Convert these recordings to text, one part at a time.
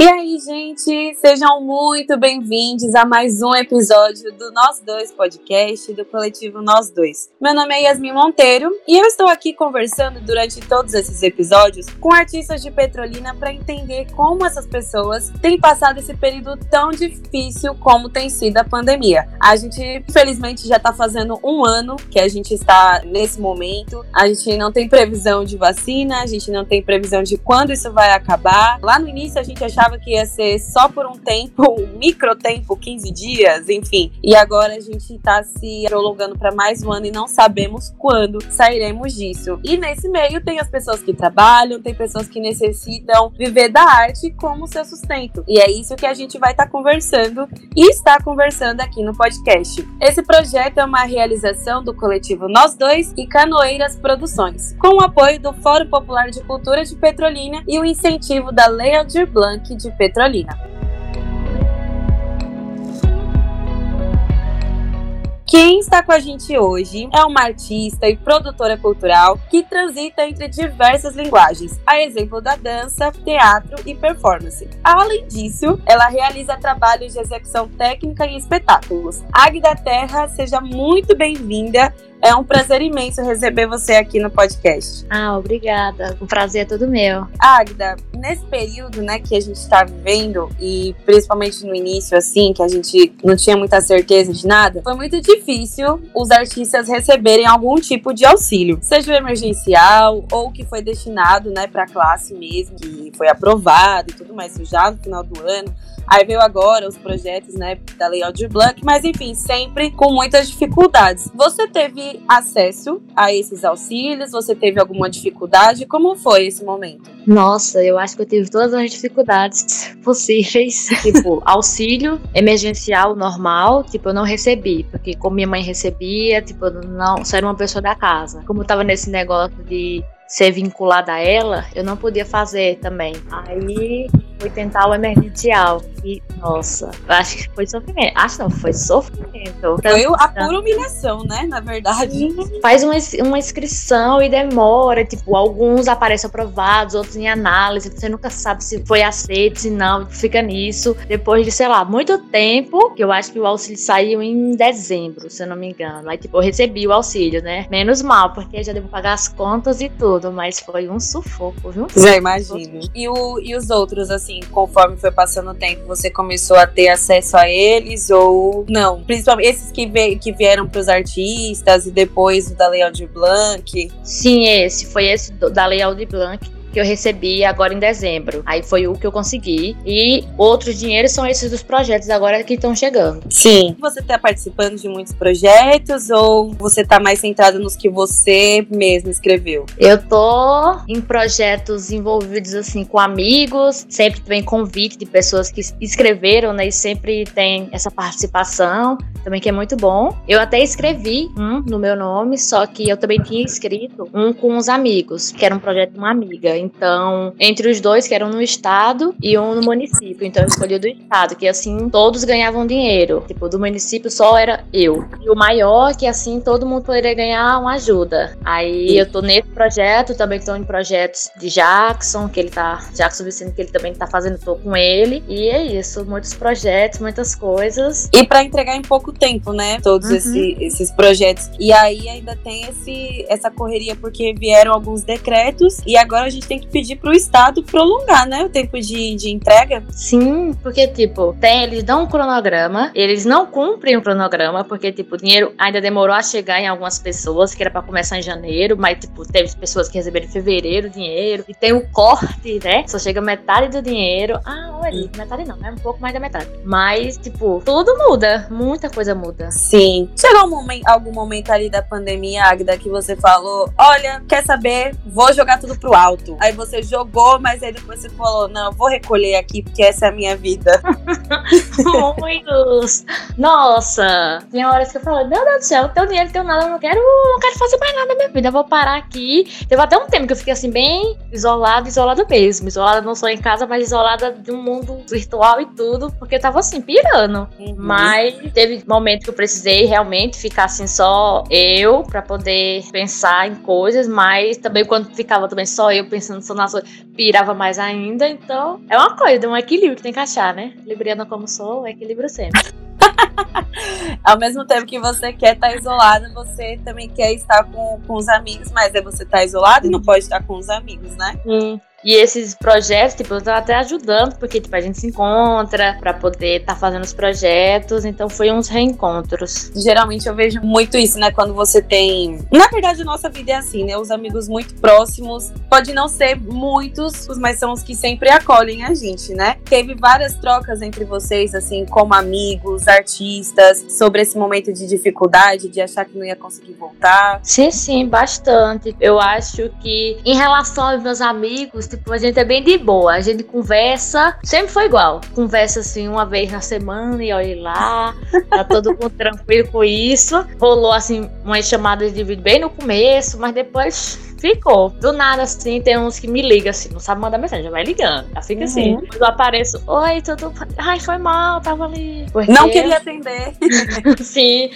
E aí, gente, sejam muito bem-vindos a mais um episódio do Nós Dois Podcast do coletivo Nós Dois. Meu nome é Yasmin Monteiro e eu estou aqui conversando durante todos esses episódios com artistas de Petrolina para entender como essas pessoas têm passado esse período tão difícil como tem sido a pandemia. A gente, infelizmente, já está fazendo um ano que a gente está nesse momento. A gente não tem previsão de vacina, a gente não tem previsão de quando isso vai acabar. Lá no início a gente achava que ia ser só por um tempo, um micro tempo, 15 dias, enfim. E agora a gente está se prolongando para mais um ano e não sabemos quando sairemos disso. E nesse meio tem as pessoas que trabalham, tem pessoas que necessitam viver da arte como seu sustento. E é isso que a gente vai estar tá conversando e está conversando aqui no podcast. Esse projeto é uma realização do coletivo Nós Dois e Canoeiras Produções, com o apoio do Fórum Popular de Cultura de Petrolina e o incentivo da Lei Aldir Blanc de Petrolina. Quem está com a gente hoje é uma artista e produtora cultural que transita entre diversas linguagens, a exemplo da dança, teatro e performance. Além disso, ela realiza trabalhos de execução técnica e espetáculos. Agda Terra, seja muito bem-vinda é um prazer imenso receber você aqui no podcast. Ah, obrigada. O prazer é todo meu. Agda, nesse período, né, que a gente está vivendo e principalmente no início, assim, que a gente não tinha muita certeza de nada, foi muito difícil os artistas receberem algum tipo de auxílio, seja emergencial ou que foi destinado, né, para a classe mesmo, que foi aprovado e tudo mais, já no final do ano. Aí veio agora os projetos, né, da Lei Aldir Blanc, mas enfim, sempre com muitas dificuldades. Você teve acesso a esses auxílios? Você teve alguma dificuldade? Como foi esse momento? Nossa, eu acho que eu tive todas as dificuldades possíveis. Tipo, auxílio emergencial normal, tipo, eu não recebi, porque como minha mãe recebia, tipo, eu não, só era uma pessoa da casa. Como eu tava nesse negócio de ser vinculada a ela, eu não podia fazer também. Aí fui tentar o emergencial. E, nossa, acho que foi sofrimento. Acho não, foi sofrimento. Foi a pura humilhação, né? Na verdade. Faz uma, uma inscrição e demora. Tipo, alguns aparecem aprovados, outros em análise. Você nunca sabe se foi aceito, se não. Fica nisso. Depois de, sei lá, muito tempo, que eu acho que o auxílio saiu em dezembro, se eu não me engano. Aí, tipo, eu recebi o auxílio, né? Menos mal, porque já devo pagar as contas e tudo. Mas foi um sufoco, viu? Já imagino. E, o, e os outros, assim, conforme foi passando o tempo, você começou a ter acesso a eles ou não? Principalmente esses que, que vieram para os artistas e depois o da Lei Aldir Blanc? Sim, esse. Foi esse da Lei Aldir Blanc que eu recebi agora em dezembro. Aí foi o que eu consegui. E outros dinheiros são esses dos projetos agora que estão chegando. Sim. Você está participando de muitos projetos ou você está mais centrado nos que você mesmo escreveu? Eu tô em projetos envolvidos assim com amigos, sempre tem convite de pessoas que escreveram, né? E sempre tem essa participação também que é muito bom. Eu até escrevi um no meu nome, só que eu também tinha escrito um com os amigos, que era um projeto de uma amiga. Então, entre os dois, que eram no estado e um no município. Então, eu escolhi o do estado, que assim todos ganhavam dinheiro. Tipo, do município só era eu. E o maior, que assim todo mundo poderia ganhar uma ajuda. Aí eu tô nesse projeto, também tô em projetos de Jackson, que ele tá. Jackson Vicente, que ele também tá fazendo, tô com ele. E é isso, muitos projetos, muitas coisas. E para entregar em pouco tempo, né? Todos uhum. esse, esses projetos. E aí ainda tem esse, essa correria, porque vieram alguns decretos e agora a gente tem que pedir pro Estado prolongar, né? O tempo de, de entrega. Sim, porque, tipo, tem, eles dão um cronograma, eles não cumprem o cronograma, porque, tipo, o dinheiro ainda demorou a chegar em algumas pessoas, que era para começar em janeiro, mas, tipo, teve pessoas que receberam em fevereiro o dinheiro, e tem o corte, né? Só chega metade do dinheiro. Ah, olha, metade não, é um pouco mais da metade. Mas, tipo, tudo muda, muita coisa muda. Sim. Chegou um momento, algum momento ali da pandemia, Agda, que você falou: olha, quer saber? Vou jogar tudo pro alto. Aí você jogou, mas aí depois você falou: não, vou recolher aqui porque essa é a minha vida. Muitos! Nossa! Tem horas que eu falo: meu Deus do céu, teu dinheiro, teu nada, eu não quero, não quero fazer mais nada na minha vida, eu vou parar aqui. Teve até um tempo que eu fiquei assim, bem isolada, isolada mesmo. Isolada não só em casa, mas isolada de um mundo virtual e tudo, porque eu tava assim, pirando. Uhum. Mas teve momentos que eu precisei realmente ficar assim só eu para poder pensar em coisas, mas também quando ficava também só eu pensando só nas outras, pirava mais ainda. Então, é uma coisa, um equilíbrio que tem que achar, né? Libriana como sou, equilíbrio sempre. Ao mesmo tempo que você quer estar tá isolada, você também quer estar com, com os amigos, mas é você estar tá isolado e não pode estar com os amigos, né? Sim. E esses projetos, tipo, eu tava até ajudando, porque, tipo, a gente se encontra para poder estar tá fazendo os projetos, então foi uns reencontros. Geralmente eu vejo muito isso, né, quando você tem... Na verdade, a nossa vida é assim, né, os amigos muito próximos, pode não ser muitos, mas são os que sempre acolhem a gente, né? Teve várias trocas entre vocês, assim, como amigos, artistas, sobre esse momento de dificuldade, de achar que não ia conseguir voltar. Sim, sim, bastante. Eu acho que, em relação aos meus amigos, tipo, a gente é bem de boa. A gente conversa, sempre foi igual. Conversa assim uma vez na semana e olha lá. Tá todo mundo tranquilo com isso. Rolou assim umas chamadas de vídeo bem no começo, mas depois ficou. Do nada, assim, tem uns que me ligam, assim, não sabe mandar mensagem, já vai ligando. Já fica assim. uhum. assim. Eu apareço, oi, tudo. Ai, foi mal, tava ali. Porque... Não queria atender. Sim.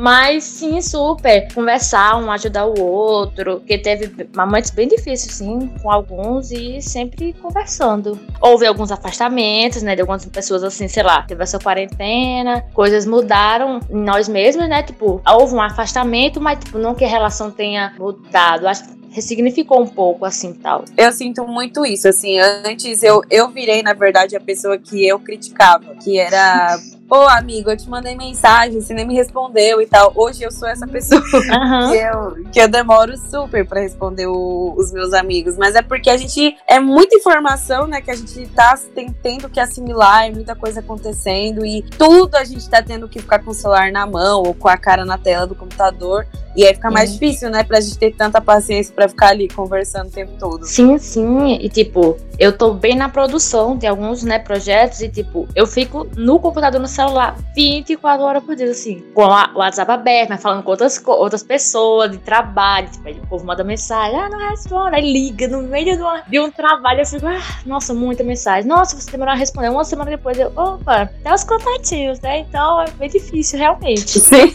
Mas sim, super. Conversar, um ajudar o outro. Porque teve momentos bem difíceis, sim, com alguns e sempre conversando. Houve alguns afastamentos, né? De algumas pessoas, assim, sei lá, teve essa quarentena, coisas mudaram em nós mesmos, né? Tipo, houve um afastamento, mas, tipo, não que a relação tenha mudado. Acho que ressignificou um pouco, assim, tal. Eu sinto muito isso, assim, antes eu, eu virei, na verdade, a pessoa que eu criticava, que era Ô, amigo, eu te mandei mensagem, você nem me respondeu e tal. Hoje eu sou essa pessoa uhum. que, eu, que eu demoro super para responder o, os meus amigos. Mas é porque a gente. É muita informação, né? Que a gente tá tem, tendo que assimilar, é muita coisa acontecendo. E tudo a gente tá tendo que ficar com o celular na mão ou com a cara na tela do computador. E aí fica mais difícil, né, pra gente ter tanta paciência para ficar ali conversando o tempo todo. Sim, sim. E tipo, eu tô bem na produção de alguns, né, projetos e tipo, eu fico no computador no celular 24 horas por dia, assim, com o WhatsApp aberto, mas falando com outras, outras pessoas de trabalho. Tipo, aí o povo manda mensagem, ah, não responde. Aí liga no meio de, uma, de um trabalho, eu fico, ah, nossa, muita mensagem. Nossa, você demorou a responder. Uma semana depois, eu, opa, tem os contatinhos, né? Então é bem difícil, realmente. Sim.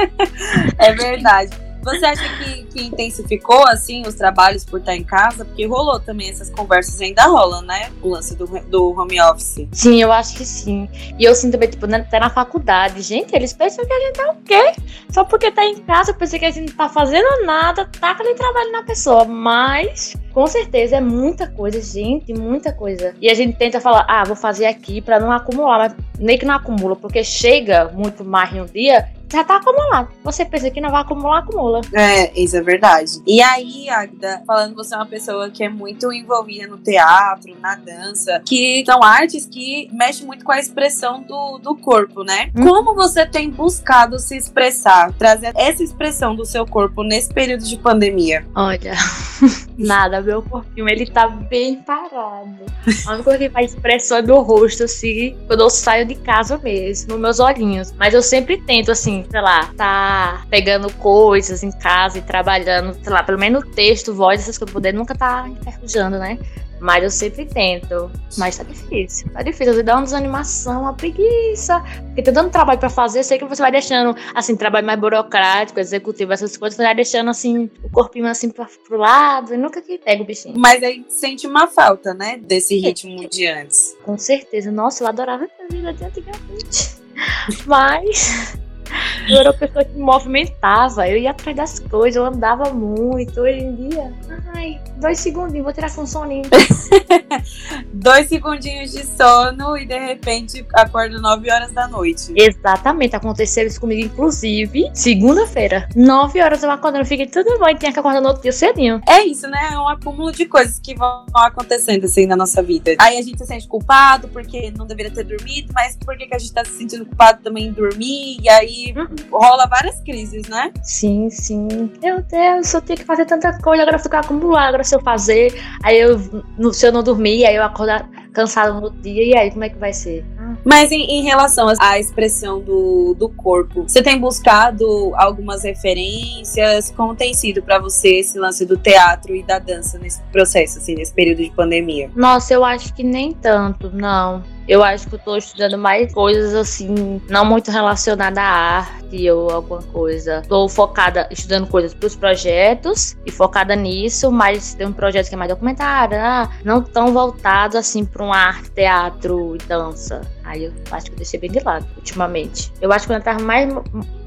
é verdade. Você acha que, que, intensificou, assim, os trabalhos por estar em casa? Porque rolou também essas conversas, ainda rolam, né? O lance do, do home office. Sim, eu acho que sim. E eu sinto também, tipo, até na faculdade. Gente, eles pensam que a gente é o quê? Só porque tá em casa, eu pensei que a gente não tá fazendo nada, tá aquele trabalho na pessoa. Mas com certeza é muita coisa, gente, muita coisa. E a gente tenta falar, ah, vou fazer aqui para não acumular, mas nem que não acumula, porque chega muito mais em um dia já tá acumulado. Você pensa que não vai acumular, acumula. É, isso é verdade. E aí, Agda, falando você é uma pessoa que é muito envolvida no teatro, na dança, que são artes que mexem muito com a expressão do, do corpo, né? Hum. Como você tem buscado se expressar, trazer essa expressão do seu corpo nesse período de pandemia? Olha, nada, meu corpinho, ele tá bem parado. A única coisa que faz expressão é meu rosto, assim, quando eu saio de casa mesmo, meus olhinhos. Mas eu sempre tento, assim, sei lá, tá pegando coisas em casa e trabalhando, sei lá, pelo menos texto, voz, essas coisas, poder nunca tá enferrujando, né? Mas eu sempre tento. Mas tá difícil. Tá difícil. Você dá uma desanimação, uma preguiça. Porque tá dando trabalho pra fazer. Eu sei que você vai deixando, assim, trabalho mais burocrático, executivo, essas coisas. Você vai deixando, assim, o corpinho, assim, pra, pro lado. E nunca que pega o bichinho. Mas aí sente uma falta, né? Desse ritmo de antes. Com certeza. Nossa, eu adorava a vida de antigamente. Mas eu era uma pessoa que movimentava, eu ia atrás das coisas, eu andava muito. Hoje em dia, ai, dois segundinhos, vou tirar com um soninho. dois segundinhos de sono e de repente acordo 9 horas da noite. Exatamente, aconteceu isso comigo, inclusive, segunda-feira. 9 horas eu acordando, eu fiquei tudo bom e tinha que acordar no outro dia cedinho. É isso, né? É um acúmulo de coisas que vão acontecendo assim na nossa vida. Aí a gente se sente culpado porque não deveria ter dormido, mas por que, que a gente tá se sentindo culpado também em dormir? E aí uhum rola várias crises, né? Sim, sim. Meu Deus, eu tenho que fazer tanta coisa, agora eu fico acumulado, agora se eu fazer, aí eu, se eu não dormir, aí eu acordar cansado no dia, e aí como é que vai ser? Mas em, em relação à expressão do, do corpo, você tem buscado algumas referências? Como tem sido para você esse lance do teatro e da dança nesse processo, assim, nesse período de pandemia? Nossa, eu acho que nem tanto, não. Eu acho que eu tô estudando mais coisas assim, não muito relacionadas à arte ou alguma coisa. Tô focada estudando coisas para os projetos e focada nisso, mas tem um projeto que é mais documentário, né? não tão voltado assim para uma arte, teatro e dança. Aí eu acho que eu deixei bem de lado ultimamente. Eu acho que eu tava mais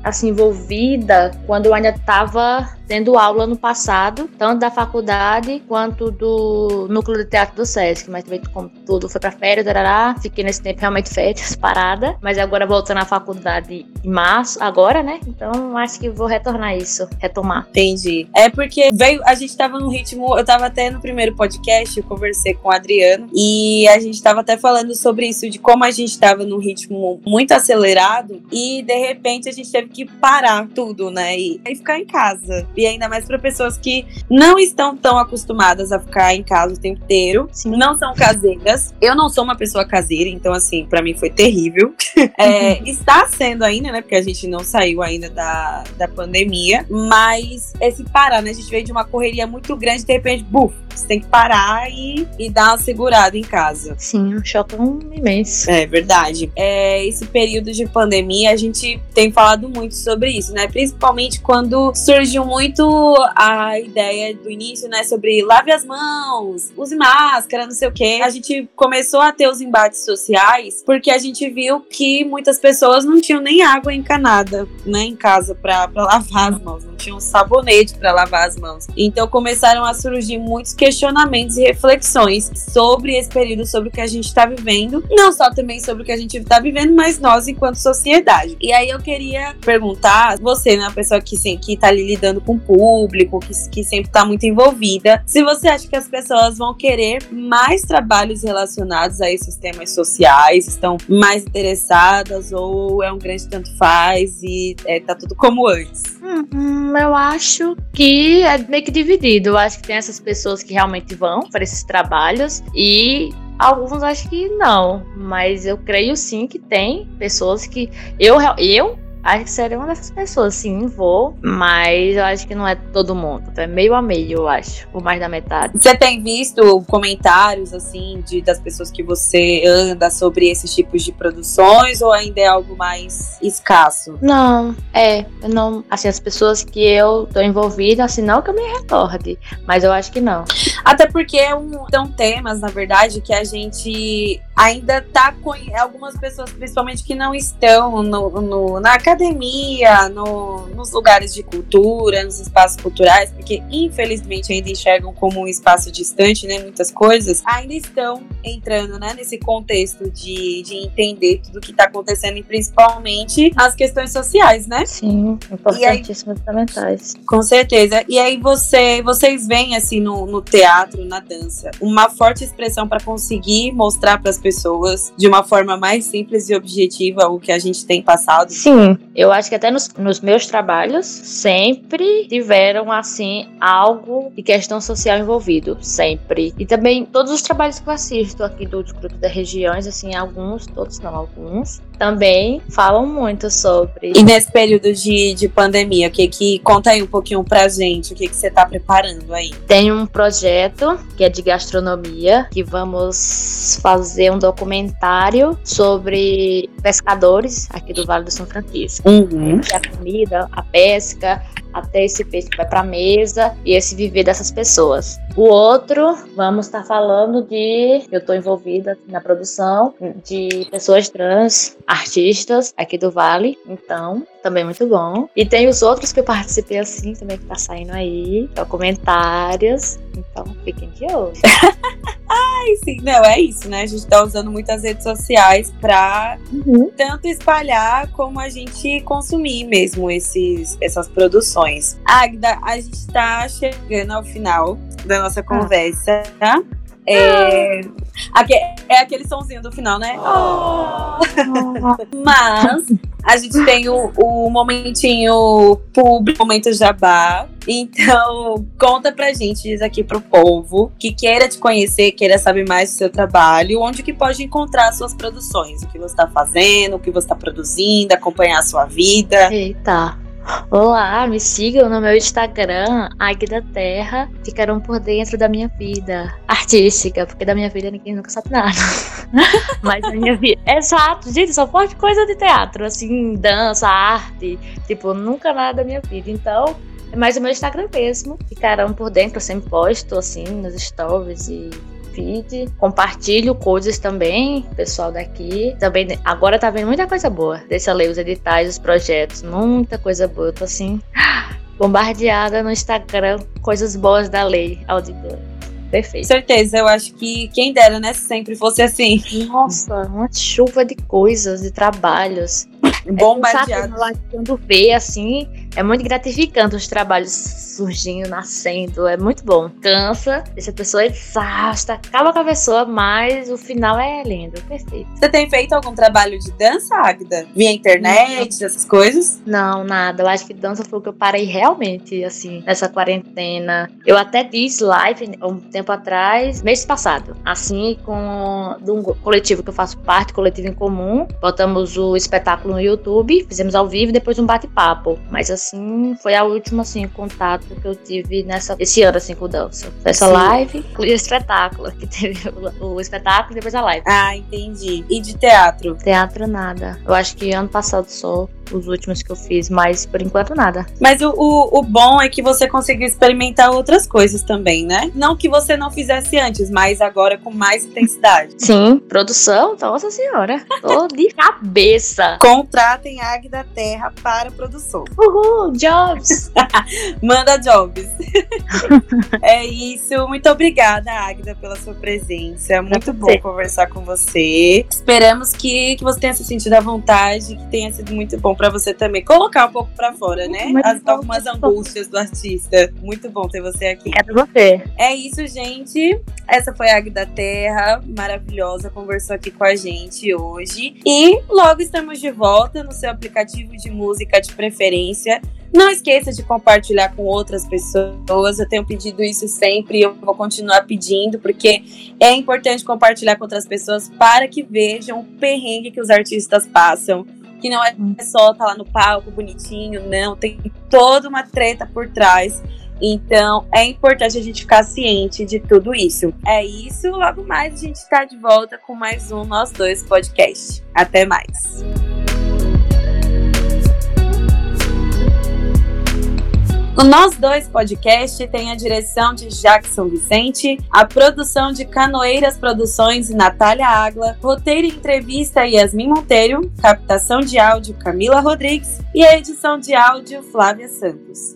assim envolvida quando eu ainda estava tendo aula no passado, tanto da faculdade quanto do núcleo de teatro do SESC, mas também como tudo foi para férias, darará, fiquei nesse tempo realmente férias, parada, mas agora voltando à faculdade em março, agora, né? Então acho que vou retornar isso, retomar. Entendi. É porque veio, a gente tava no ritmo, eu tava até no primeiro podcast, eu conversei com o Adriano e a gente tava até falando sobre isso, de como a gente tava num ritmo muito acelerado e de repente a gente teve que parar tudo, né? E, e ficar em casa. E ainda mais para pessoas que não estão tão acostumadas a ficar em casa o tempo inteiro, Sim. não são caseiras. Eu não sou uma pessoa caseira, então, assim, para mim foi terrível. é, está sendo ainda, né? Porque a gente não saiu ainda da, da pandemia, mas esse parar, né? A gente veio de uma correria muito grande, de repente, buf, você tem que parar e, e dar uma segurada em casa. Sim, um choque imenso. É verdade. É, esse período de pandemia, a gente tem falado muito sobre isso, né? Principalmente quando surgiu muito a ideia do início, né? Sobre lave as mãos, use máscara, não sei o quê. A gente começou a ter os embates sociais porque a gente viu que muitas pessoas não tinham nem água encanada, né? Em casa para lavar as mãos, não tinham sabonete para lavar as mãos. Então começaram a surgir muitos questionamentos e reflexões sobre esse período, sobre o que a gente está vivendo. Não só também sobre o que a gente está vivendo, mas nós enquanto sociedade. E aí eu queria perguntar, você, né, a pessoa que, sim, que tá ali lidando com o público, que, que sempre tá muito envolvida, se você acha que as pessoas vão querer mais trabalhos relacionados a esses temas sociais, estão mais interessadas, ou é um grande tanto faz e é, tá tudo como antes? Hum, eu acho que é meio que dividido. Eu acho que tem essas pessoas que realmente vão para esses trabalhos e Alguns acho que não, mas eu creio sim que tem pessoas que eu eu Acho que seria uma dessas pessoas, sim, vou, mas eu acho que não é todo mundo. É meio a meio, eu acho, por mais da metade. Você tem visto comentários, assim, de, das pessoas que você anda sobre esses tipos de produções ou ainda é algo mais escasso? Não, é, não, assim, as pessoas que eu tô envolvida, assim, não que eu me recorde, mas eu acho que não. Até porque é um, são temas, na verdade, que a gente ainda tá com algumas pessoas, principalmente que não estão no, no na academia no, nos lugares de cultura, nos espaços culturais, porque infelizmente ainda enxergam como um espaço distante, né? Muitas coisas ainda estão entrando, né? Nesse contexto de, de entender tudo o que está acontecendo e principalmente as questões sociais, né? Sim, importantíssimas, fundamentais. Com certeza. E aí você, vocês veem assim no, no teatro, na dança, uma forte expressão para conseguir mostrar para as pessoas de uma forma mais simples e objetiva o que a gente tem passado. Sim, eu acho que até nos, nos, meus trabalhos sempre tiveram, assim, algo de questão social envolvido. Sempre. E também todos os trabalhos que eu assisto aqui do grupo das regiões, assim, alguns, todos não, alguns, também falam muito sobre. E nesse período de, de pandemia, o que que conta aí um pouquinho pra gente, o que que você tá preparando aí? Tem um projeto que é de gastronomia, que vamos fazer um documentário sobre pescadores aqui do Vale do São Francisco. Uhum. A comida, a pesca, até esse peixe que vai para a mesa e esse viver dessas pessoas. O outro, vamos estar tá falando de. Eu estou envolvida na produção de pessoas trans, artistas aqui do Vale, então também muito bom. E tem os outros que eu participei assim também que tá saindo aí, documentários. Então fiquem de olho. Ai, sim, não, é isso, né? A gente tá usando muitas redes sociais pra uhum. tanto espalhar como a gente consumir mesmo esses, essas produções. Agda, a gente tá chegando ao final da nossa ah. conversa, tá? É, Aqui, é aquele sonzinho do final, né? Oh. Mas a gente tem o, o momentinho público, momento jabá. Então, conta pra gente, diz aqui pro povo que queira te conhecer, queira saber mais do seu trabalho, onde que pode encontrar suas produções, o que você tá fazendo, o que você tá produzindo, acompanhar a sua vida. Eita. Olá, me sigam no meu Instagram, Águia da Terra. Ficarão por dentro da minha vida artística, porque da minha vida ninguém nunca sabe nada. Mas a minha vida. Exato, gente, só pode coisa de teatro, assim, dança, arte. Tipo, nunca nada da minha vida. Então, é mais o meu Instagram mesmo. Ficarão por dentro, eu sempre posto, assim, nos stories e feed. Compartilho coisas também, pessoal daqui. Também agora tá vendo muita coisa boa. Deixa eu ler os editais, os projetos, muita coisa boa. Eu tô assim, bombardeada no Instagram, coisas boas da lei auditora. Perfeito. Certeza, eu acho que quem dera, né? Se sempre fosse assim. Nossa, uma chuva de coisas, de trabalhos. Bombardeado. É, quando vê assim, é muito gratificante os trabalhos surgindo, nascendo. É muito bom. Cansa, deixa a pessoa exausta, acaba com a pessoa, mas o final é lindo, perfeito. Você tem feito algum trabalho de dança, Agda? Via internet, essas coisas? Não, nada. Eu acho que dança foi o que eu parei realmente, assim, nessa quarentena. Eu até fiz live um tempo atrás, mês passado, assim, com de um coletivo que eu faço parte, coletivo em comum. Botamos o espetáculo no YouTube, fizemos ao vivo e depois um bate-papo. Mas assim, assim, foi a última, assim, contato que eu tive nessa, esse ano, assim, com o dança. Essa Sim. live e o espetáculo, que teve o, o, espetáculo e depois a live. Ah, entendi. E de teatro? Teatro, nada. Eu acho que ano passado só os últimos que eu fiz, mas por enquanto nada. Mas o, o, o, bom é que você conseguiu experimentar outras coisas também, né? Não que você não fizesse antes, mas agora com mais intensidade. Sim, produção, nossa senhora. Tô de cabeça. Contratem a Águia Terra para produção. Uhul, jobs! Manda jobs. é isso. Muito obrigada, Águida, pela sua presença. Muito bom conversar com você. Esperamos que, que você tenha se sentido à vontade, que tenha sido muito bom para você também colocar um pouco para fora, né? As, algumas angústias do artista. Muito bom ter você aqui. É você. É isso, gente. Essa foi a Águia da Terra, maravilhosa, conversou aqui com a gente hoje. E logo estamos de volta no seu aplicativo de música de preferência. Não esqueça de compartilhar com outras pessoas. Eu tenho pedido isso sempre e eu vou continuar pedindo, porque é importante compartilhar com outras pessoas para que vejam o perrengue que os artistas passam que não é só estar tá lá no palco bonitinho, não, tem toda uma treta por trás. Então é importante a gente ficar ciente de tudo isso. É isso, logo mais a gente está de volta com mais um Nós Dois Podcast. Até mais. O Nós Dois Podcast tem a direção de Jackson Vicente, a produção de Canoeiras Produções e Natália Agla, roteiro e entrevista Yasmin Monteiro, captação de áudio Camila Rodrigues e a edição de áudio Flávia Santos.